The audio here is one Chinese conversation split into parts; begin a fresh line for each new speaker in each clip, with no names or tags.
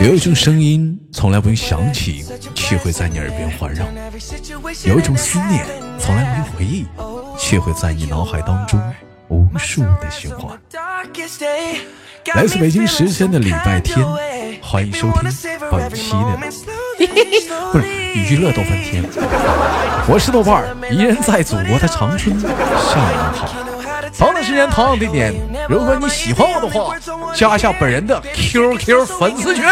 有一种声音从来不用想起，却会在你耳边环绕；有一种思念从来不用回忆，却会在你脑海当中无数的循环。来自北京时间的礼拜天，欢迎收听本期的 不是娱乐逗翻天，我是豆瓣儿，依然在祖国的长春向你们好。同样的时间，同样的地点。如果你喜欢我的话，加一下本人的 QQ 粉丝群。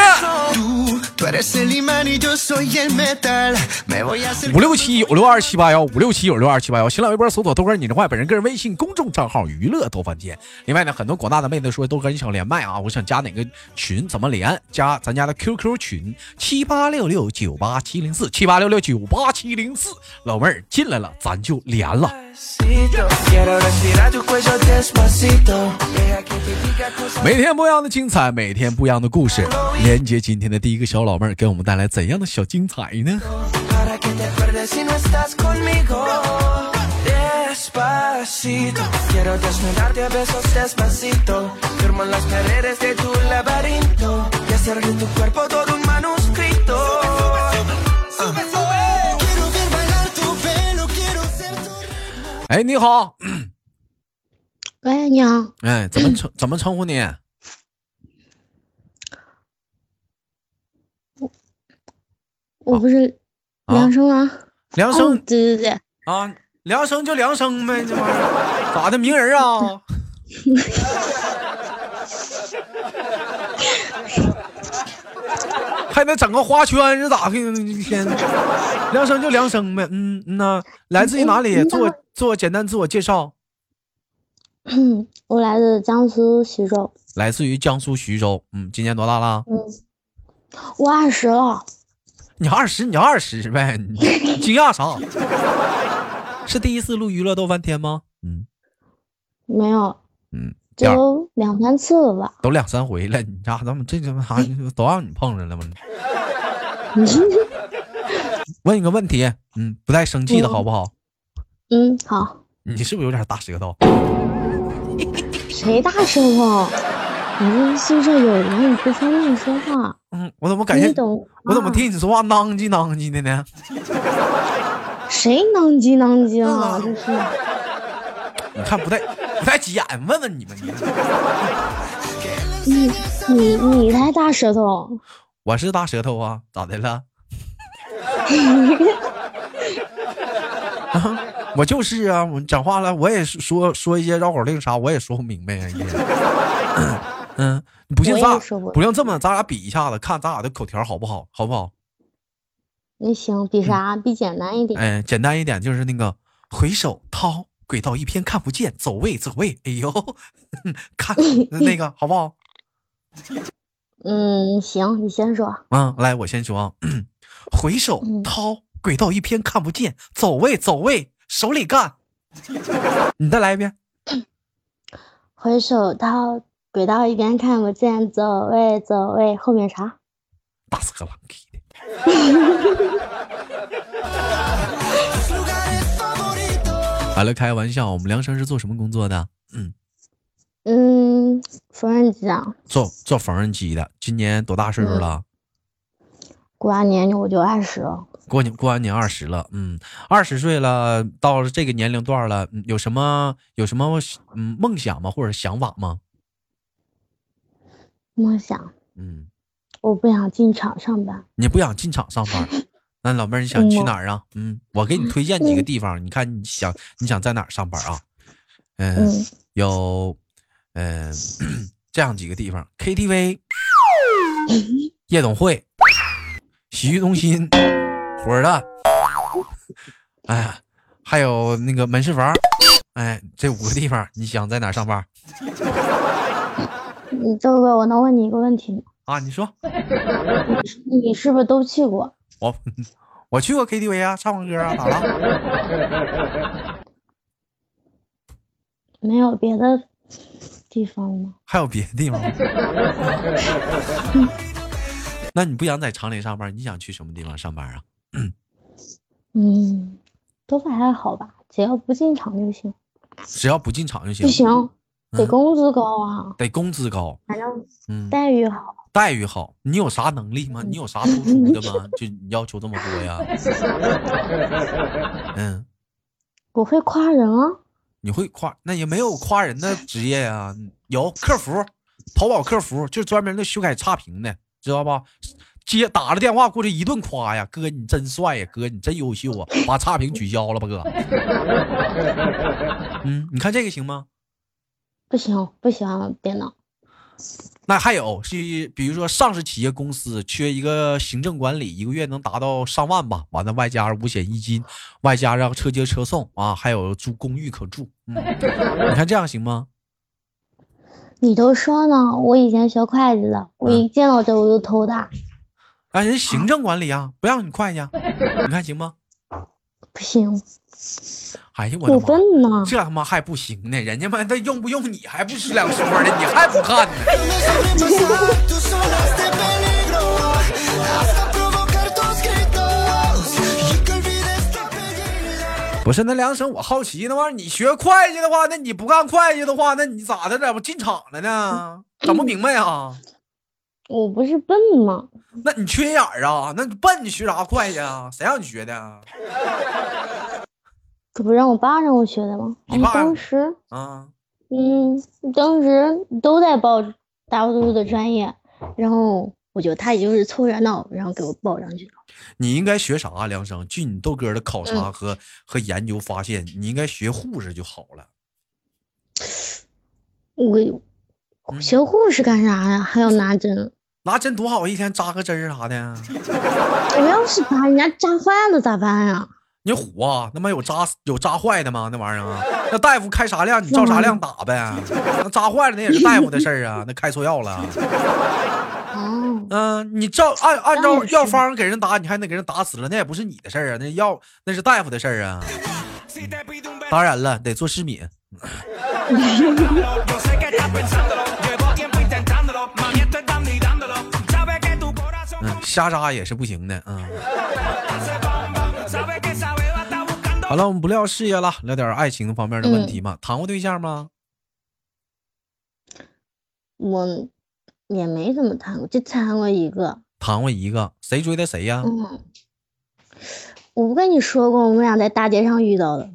五六七九六二七八幺，五六七九六二七八幺。新浪微博搜索豆哥你的话，本人个人微信公众账号娱乐多饭店。另外呢，很多广大的妹子说豆哥你想连麦啊，我想加哪个群？怎么连？加咱家的 QQ 群七八六六九八七零四七八六六九八七零四。老妹儿进来了，咱就连了。每天不一样的精彩，每天不一样的故事。连接今天的第一个小老妹儿，给我们带来怎样的小精彩呢？哎，你好。
喂，你好。
哎，怎么称怎么称呼你？
我不是梁生啊。
梁生，
对对对。
啊，梁生就梁生呗，这玩意儿咋的？名人啊？还得整个花圈是咋的？天，梁生就梁生呗。嗯嗯呐，来自于哪里？做做简单自我介绍。
我来自江苏徐州。
来自于江苏徐州。嗯，今年多大了？
嗯，我二十了。
你二十，你二十呗？你惊讶啥？是第一次录娱乐逗翻天吗？嗯，
没有。
嗯。
都两三次了吧？
都两三回了，你家怎么这他妈啥都让你碰着了吗？问一个问题，嗯，不带生气的好不好？
嗯，好。
你是不是有点大舌头？
谁大舌头？我这宿舍有人，你不方便说话。
嗯，我怎么感觉？我怎么听你说话囔叽囔叽的呢？
谁囔叽囔叽了？这是。
你看不带。不太急眼，问问你们，
你你你才大舌头，
我是大舌头啊，咋的了？啊我就是啊，我讲话了，我也说说一些绕口令啥，我也说不明白啊。嗯，不信咱不用这么，咱俩比一下子，看咱俩的口条好不好？好不好？
那行，比啥？比简单一点。
哎，简单一点就是那个回首掏。轨道一偏看不见，走位走位，哎呦，看 那个好不好？
嗯，行，你先说。
嗯，来，我先说。回首掏，轨道一偏看不见，走位走位，手里干。你再来一遍。
回首掏，轨道一边看不见，走位走位，后面啥？
大色狼给的。好了，开玩笑。我们梁生是做什么工作的？
嗯嗯，缝纫机啊。
做做缝纫机的。今年多大岁数了？
过完年我就二十了。
过年过完年二十了，嗯，二十岁了，到了这个年龄段了，有什么有什么嗯梦想吗？或者想法吗？
梦想？嗯，我不想进厂上班。
你不想进厂上班？那老妹儿，你想去哪儿啊？嗯，我给你推荐几个地方，你看你想你想在哪儿上班啊？嗯，有，嗯，这样几个地方：KTV、夜总会、洗浴中心、火车站，哎呀，还有那个门市房。哎，这五个地方，你想在哪儿上班？
你周哥，我能问你一个问题吗？
啊，你说，
你是不是都去过？
我我去过 KTV 啊，唱过歌啊，咋
了？没有别的地方吗？
还有别的地方吗？那你不想在厂里上班，你想去什么地方上班啊？
嗯，都还好吧，只要不进厂就行。
只要不进厂就行。
不行，得工资高啊，
得工资高，
反正
嗯，
待遇好。
待遇好。你有啥能力吗？你有啥突出的吗？就你要求这么多呀？嗯，
我会夸人啊，
你会夸，那也没有夸人的职业呀、有客服，淘宝客服就专门的修改差评的，知道吧？接打了电话过去一顿夸呀，哥你真帅呀，哥你真优秀啊，把差评取消了吧，哥。嗯，你看这个行吗？
不行，不喜欢电脑。
那还有是，比如说上市企业公司缺一个行政管理，一个月能达到上万吧，完了外加五险一金，外加上车接车送啊，还有住公寓可住。嗯，你看这样行吗？
你都说呢，我以前学会计的，我一见到这我就头大。
让人行政管理啊，不让你会计啊，你看行吗？
不行，
哎呀，我的
我
妈！
笨呢。
这他妈还不行呢，人家妈的用不用你还不是两说的，你还不看呢. 不是那梁生，我好奇那玩意儿，你学会计的话，那你不干会计的话，那你咋的？咋不进厂了呢？整不明白呀？
我不是笨吗？
那你缺眼儿啊？那你笨，你学啥会计啊？谁让你学的啊？
这不让我爸让我学的吗？哎
你爸
当时，
啊，
嗯，当时都在报大多数的专业，然后我觉得他也就是凑热闹，然后给我报上去了。
你应该学啥、梁生？据你豆哥的考察
嗯
和、和研究发现，你应该学护士就好了。
我
嗯
学护士干啥呀？还要拿针？
拿针多好，一天扎个针儿啥的。
我要是把人家扎坏了咋办呀？
你虎啊？那妈有扎有扎坏的吗？那玩意儿啊？那大夫开啥量，你照啥量打呗。那扎坏了那也是大夫的事儿啊，那开错药了。
哦，
嗯、你照按按照药方给人打，你还得给人打死了，那也不是你的事儿啊，那药那是大夫的事儿啊。当然了，得做失敏。瞎扎也是不行的。嗯
，hace bam bam. Sabe que esa beba está buscando.
好了，我们不聊事业了，聊点爱情方面的问题嘛。谈过对象吗？
我也没怎么谈过，就谈过一个。
谈过一个，谁追的谁呀？
嗯，我不跟你说过，我们俩在大街上遇到的。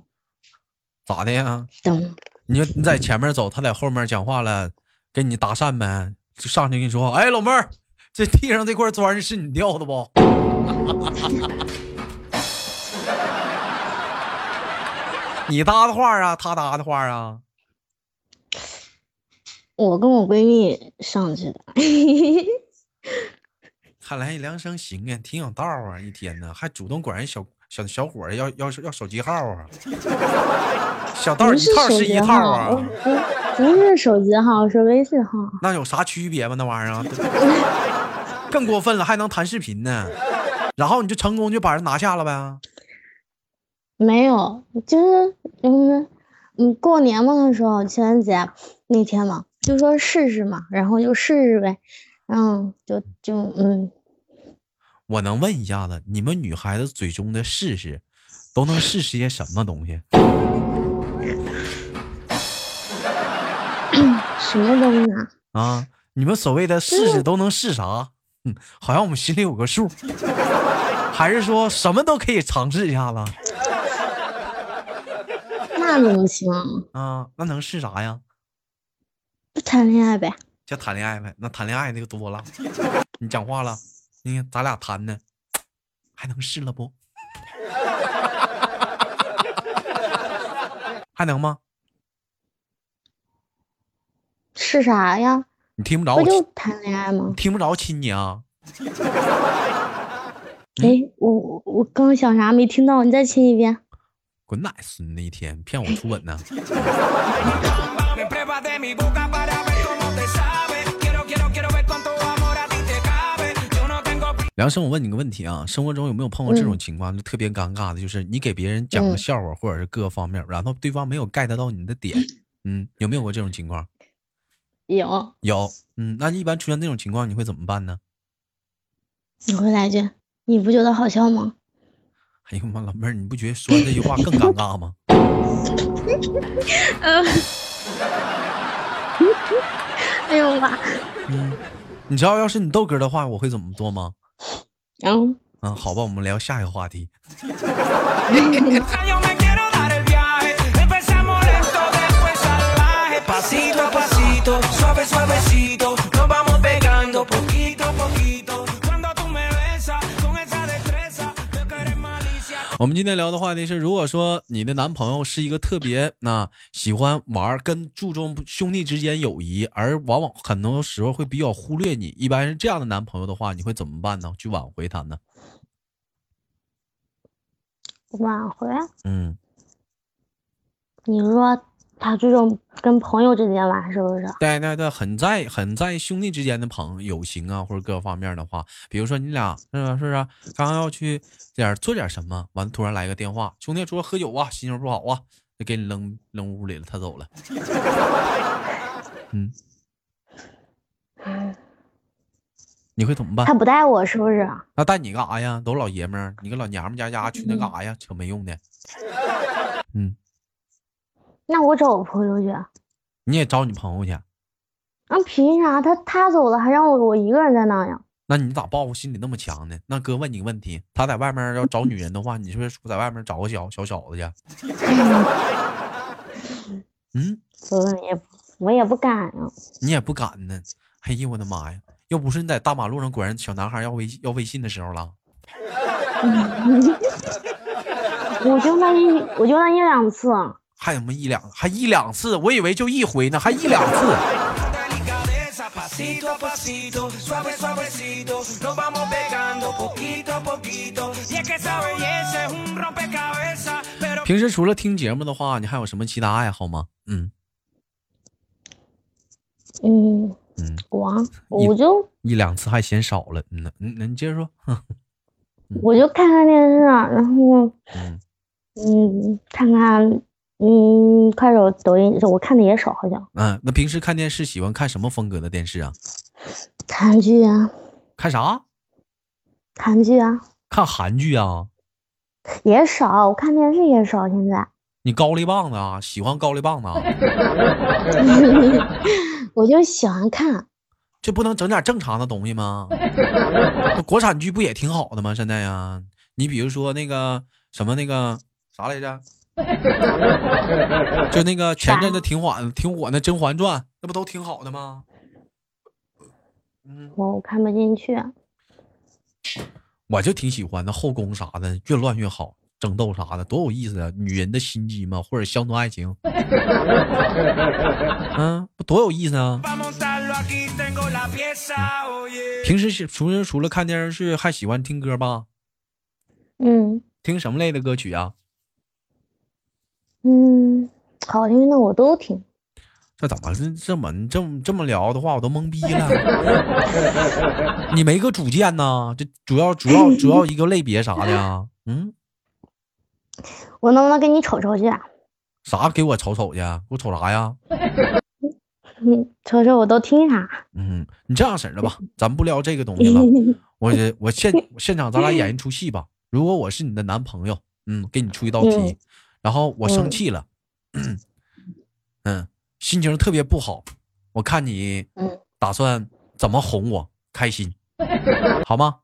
咋的呀？
等，
你就你在前面走，他在后面讲话了，跟你搭讪呗，就上去跟你说：“哎，老妹儿，这地上这块砖是你掉的不？” 你搭的话啊，他搭的话啊，
我跟我闺蜜上去的。
看来梁生行啊，挺有道啊，一天呢还主动管人小小小伙要要要手机号啊，小道一套是一套啊，
号，不不是手机号，是微信号。
那有啥区别吗？那玩意儿啊，更过分了，还能谈视频呢，然后你就成功就把人拿下了呗。
没有，就是嗯，嗯，过年嘛的时候，情人节那天嘛，就说试试嘛，然后就试试呗，然后就就嗯，
我能问一下子，你们女孩子嘴中的试试，都能试试些什么东西？
什么东西啊？
啊，你们所谓的试试都能试啥？嗯，好像我们心里有个数，还是说什么都可以尝试一下子？
那怎么行？
啊，那能试啥呀？
不谈恋爱呗？
就谈恋爱呗。那谈恋爱那个多了，你讲话了，你看咱俩谈的，还能试了不？还能吗？
是啥呀？
你听不着
不就
我，
谈恋爱吗
你？听不着亲你啊？
哎，我我我刚想啥没听到，你再亲一遍。
滚奶孙子一天骗我初吻呢 梁生，我问你个问题啊，生活中有没有碰过这种情况，就特别尴尬的，就是你给别人讲个
嗯
笑话，或者是各个方面，然后对方没有 get 到你的点，嗯，有没有过这种情况？
有，
有，嗯，那一般出现这种情况，你会怎么办呢？
你回来一句，你不觉得好笑吗？
哎呦妈，老妹儿，你不觉得说完这句话更尴尬吗？
哎呦妈！
嗯你知道要是你豆哥的话，我会怎么做吗？
然后
嗯，好吧，我们聊下一个话题。
Yo me quiero dar el viaje. Empezamos lento, después salvaje. Pasito a pasito,
我们今天聊的话题是：如果说你的男朋友是一个特别那喜欢玩、跟注重兄弟之间友谊，而往往很多时候会比较忽略你，一般是这样的男朋友的话，你会怎么办呢？去挽回他呢？
挽回？
嗯，
你说。他这种跟朋友之间玩是不是？
对对对，很在很在兄弟之间的朋友情啊，或者各方面的话，比如说你俩是不是刚刚要去点儿做点什么，完了突然来个电话，兄弟说喝酒啊，心情不好啊，就给你扔扔屋里了，他走了。嗯，你会怎么办
他？不带我是不是？
那带你干啥呀？都老爷们儿，你个老娘们家家去那干啥呀？扯没用的。嗯，
那我找我朋友去。
你也找你朋友去，
那凭啥他他走了还让我我一个人在那呀？
那你咋报复心理那么强呢？那哥问你个问题，他在外面要找女人的话，你是不是在外面找个小小小子去？嗯，
我也我也不敢啊。
你也不敢呢。哎呀我的妈呀！要不是你在大马路上管人小男孩要微要微信的时候了，
我就那一我就那一两次，
还有什么一两还一两次？我以为就一回呢，还一两次。平时除了听节目的话，你还有什么其他爱好吗？嗯
嗯
嗯，
我我就
一两次还嫌少了。嗯，那那你接着说。
我就看看电视啊，然后
嗯
嗯看看。嗯快手、抖音，我看的也少，好像
嗯，那平时看电视喜欢看什么风格的电视啊？
韩剧啊，
看啥？
韩剧啊
看韩剧啊？
也少，我看电视也少，现在
你高丽棒子啊？喜欢高丽棒子啊？
我就喜欢看。
这不能整点正常的东西吗？国产剧不也挺好的吗？现在呀，你比如说那个什么那个啥来着，就那个前阵子挺火挺火那《甄嬛传》，那不都挺好的吗？嗯，
我看不进去，
我就挺喜欢那后宫啥的，越乱越好，争斗啥的多有意思啊！女人的心机嘛，或者乡村爱情，嗯，不多有意思啊.平时是除了除了看电视剧，还喜欢听歌吧？
嗯
听什么类的歌曲啊？
嗯，好听的我都听。
这怎么这这么这么这么聊的话，我都懵逼了。你没个主见呐？这主要主要主要一个类别啥的呀？嗯，
我能不能给你瞅瞅去？啊
啥给我瞅瞅去？给我瞅啥呀？
嗯，瞅瞅我都听啥？
嗯，你这样式儿的吧，咱不聊这个东西了。我我现现场咱俩演一出戏吧。如果我是你的男朋友，嗯，给你出一道题，
嗯
然后我生
嗯
气了，嗯，心情特别不好，我看你
嗯
打算怎么哄我开心，好吗？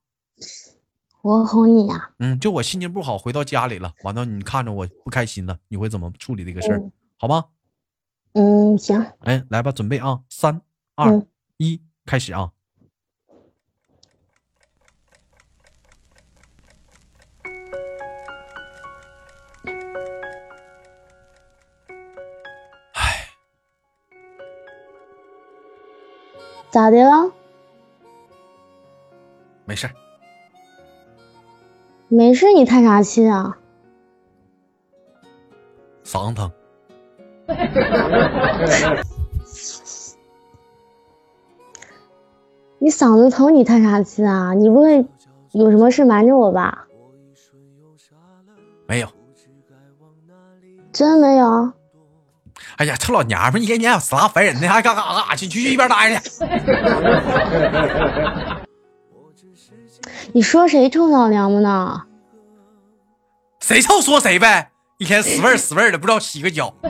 我哄你呀、
嗯，就我心情不好，回到家里了，完了你看着我不开心了，你会怎么处理这个事儿？
嗯
好吗？
嗯，行，
哎，来吧，准备啊，三二
嗯
一，开始啊！
咋的了？
没事儿，
没事，你叹啥气啊？
嗓子疼。
你嗓子疼，你叹啥气啊？你不会有什么事瞒着我吧？
没有。
真没有？
哎呀，臭老娘们儿一天天死拉烦人的，还干干干啥去？去去一边待着去！
你说谁臭老娘们呢？
谁臭说谁呗，一天死味儿死味儿的，不知道洗个脚。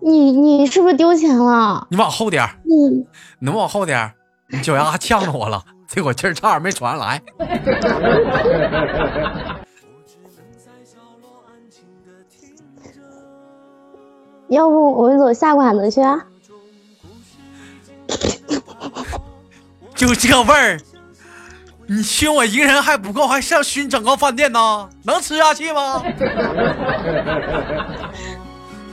你你是不是丢钱了？
你往后点儿，
嗯，
你能往后点儿？你脚丫子呛着我了，这口气儿差点没喘上来。
要不我们走下馆子去啊？
就这味儿，你熏我一个人还不够，还上熏整个饭店呢？能吃下去吗？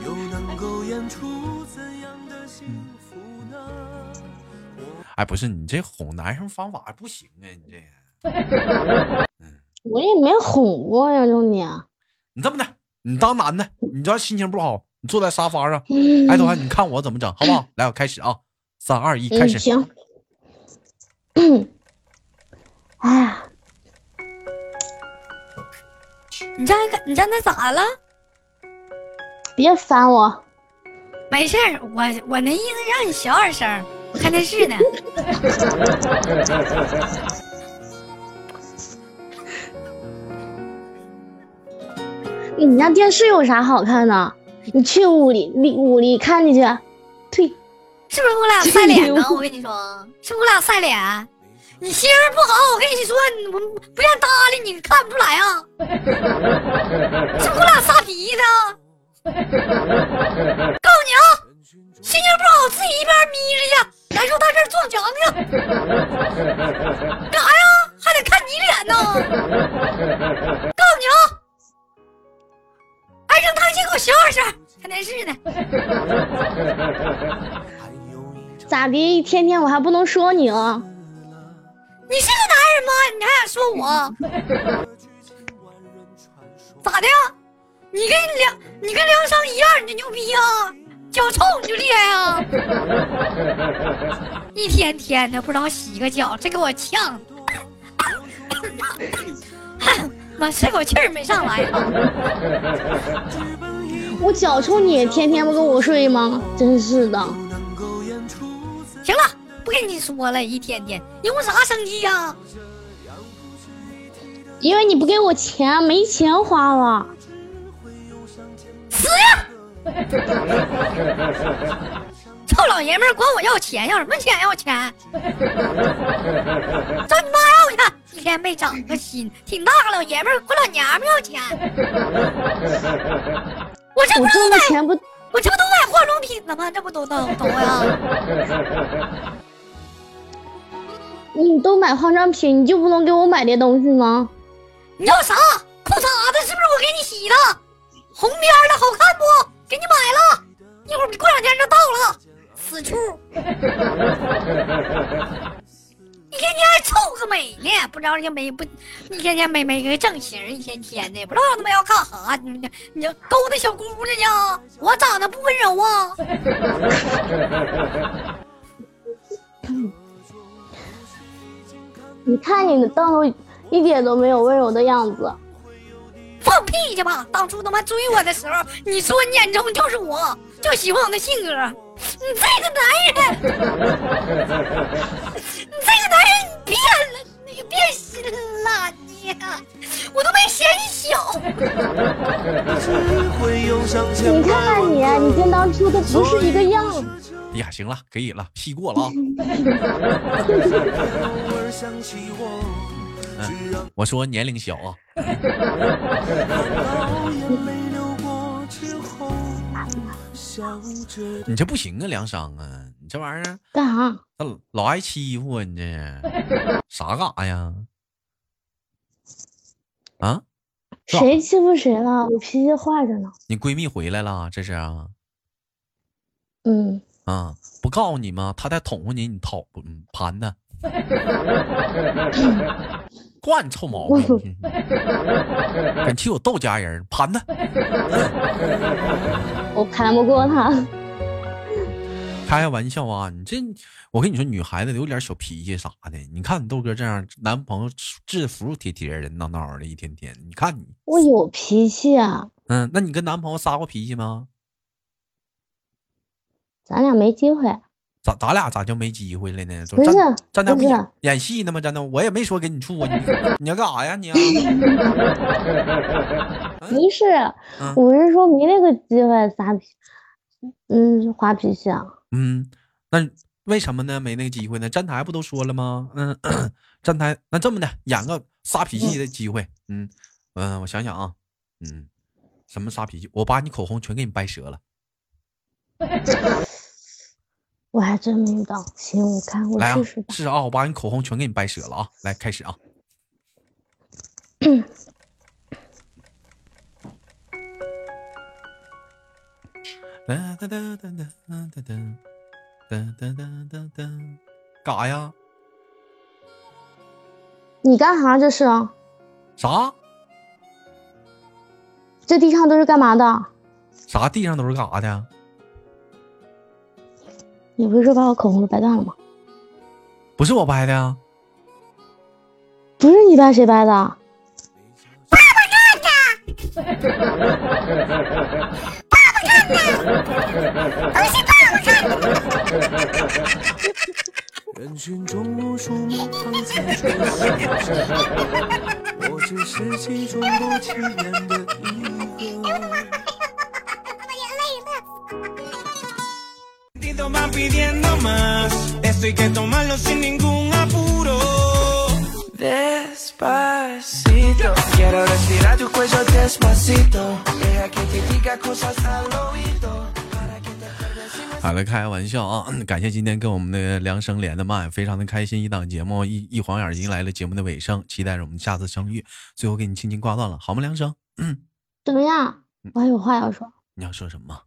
又能够演出怎样的幸福呢？
哎，不是你这哄男生方法不行啊，你这嗯
我也没哄过呀，兄弟。
你这么的，你当男的，你知道心情不好，你坐在沙发上，
嗯
哎，豆涵，你看我怎么整，好不好？来，我开始啊，三二一，开
嗯，
始。
行。哎呀，
你这你站那咋了？
别烦我。
没事儿，我我那意思让你小点声，我看电视呢。
你家电视有啥好看的？你去屋里里屋里看去去。退，
是不是我俩晒脸呢？我跟你说，是不是我俩晒脸？你心情不好，我跟你说，你我不愿搭理你，看不出来啊？是不是我俩撒脾气呢？告诉你啊，心情不好自己一边眯着去，难受到这儿撞墙去，干啥呀？还得看你脸呢？我小点声，看电视呢。
咋的？一天天我还不能说你了？
你是个男人吗？你还想说我？咋的呀？你跟梁，你跟梁生一样，你就牛逼啊？脚臭你就厉害啊？一天天的不知道洗个脚，这给我呛。妈，这口气儿没上来啊！
我脚臭你也天天不跟我睡吗？真是的。
行了，不跟你说了，一天天，因为啥生气呀、
因为你不给我钱，没钱花了。
死呀！臭老爷们儿管我要钱，要什么钱？要钱？找你妈要去！一天没长个心，挺大个老爷们儿管老娘们要钱。我这不
我
都买，
挣的钱不，
我这不都买化妆品了吗？这不都都都呀？
你都买化妆品，你就不能给我买点东西吗？
你要啥？裤衩子是不是我给你洗的？红边的好看美呢，不知道这美不？一天天美美个正形，一天天的不知道他妈要干啥？你你勾搭小姑娘呢？我长得不温柔啊？
你看你的道路一点都没有温柔的样子。
放屁去吧！当初他妈追我的时候，你说你眼中就是我，就喜欢我的性格。你这个男人，你这个男人你变了，你变心了，你，我都没嫌你小。
你看看你，你跟当初的不是一个样。
哎呀，行了，可以了，屁过了啊。
我
说年龄小啊，你这不行啊，梁商啊，你这玩意儿
干啥？
那老挨欺负啊，你这 啥干啥呀？啊，
谁欺负谁了？我脾气坏着呢。
你闺蜜回来了，这是啊
嗯，
啊，不告诉你吗？她在捅哄你，你讨嗯盘她，惯你臭毛病，敢欺我豆家人，盘他。
我盘不过他。
开个玩笑啊！你这，我跟你说，女孩子有点小脾气啥的。你看你豆哥这样，男朋友制服帖帖的，闹闹的，一天天。你看你，
我有脾气啊，
嗯，那你跟男朋友撒过脾气吗？
咱俩没机会。
咋咱俩咋就没机会了呢？就
不是
站站那
不是
演演戏呢吗？站那我也没说跟你处啊，你 你要干啥呀你啊？
不是，
嗯
我是说没那个机会撒脾。嗯，滑脾气啊。
嗯，那为什么呢？没那个机会呢？站台不都说了吗？嗯，站台那这么的，演个撒脾气的机会。嗯嗯，我想想啊，嗯，什么撒脾气？我把你口红全给你掰折了。
我还真没遇到，行，我看我试试，吧。
是啊，我把你口红全给你掰折了啊！来，开始啊。哒哒哒哒哒哒哒哒哒哒哒哒，干啥呀？
你干啥这是？
啥
这地上都是干嘛的？
啥？地上都是干啥的？
你不是说把我口红都掰断了吗？
不是我掰的呀。
不是你掰谁掰的？
人群中无数目光在注视着，我只是其中不起眼的一个。
Pidiendo más. Esto hay que tomarlo sin ningún apuro.
Despacito, quiero respirar tu cuello despacito. Deja que te diga cosas al oído. Para que te acuerdes si no
好了，开个玩笑啊！感谢今天跟我们的梁生连的麦，非常的开心。一档节目一一晃眼儿迎来了节目的尾声，期待着我们下次相遇。最后给你轻轻挂断了，好吗？梁生，嗯，
怎么样？我还有话要说。
你要说什么？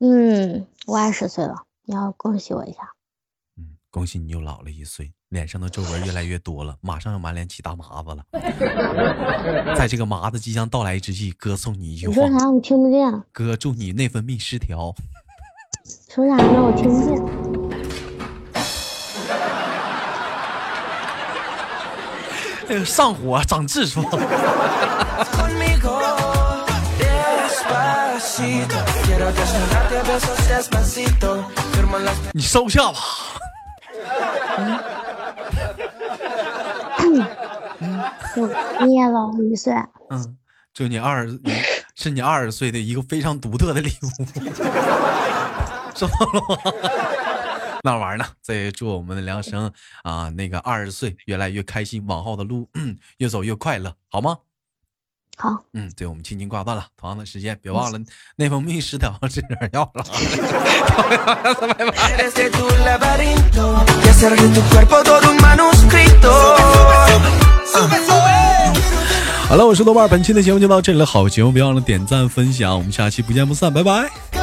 嗯，我二十岁了，你要恭喜我一下。
嗯，恭喜你又老了一岁，脸上的皱纹越来越多了，马上要满脸起大麻子了。在这个麻子即将到来之际，哥送你一句话
你说：啥？我听不见。
哥祝你内分泌失调。
说啥呢？我听不见。
哎上火长痔疮。你收下吧。
我你也老了一岁，
嗯，祝你二十，是你二十岁的一个非常独特的礼物，收到了吗？那玩意儿呢？再祝我们的梁生啊，那个二十岁越来越开心，往后的路、嗯、越走越快乐，好吗？
好，
嗯，对，我们轻轻挂断了。同样的时间，别忘了内分泌失调这点药了。好了，我是豆瓣，本期的节目就到这里了。好节目别忘了点赞分享，我们下期不见不散，拜拜。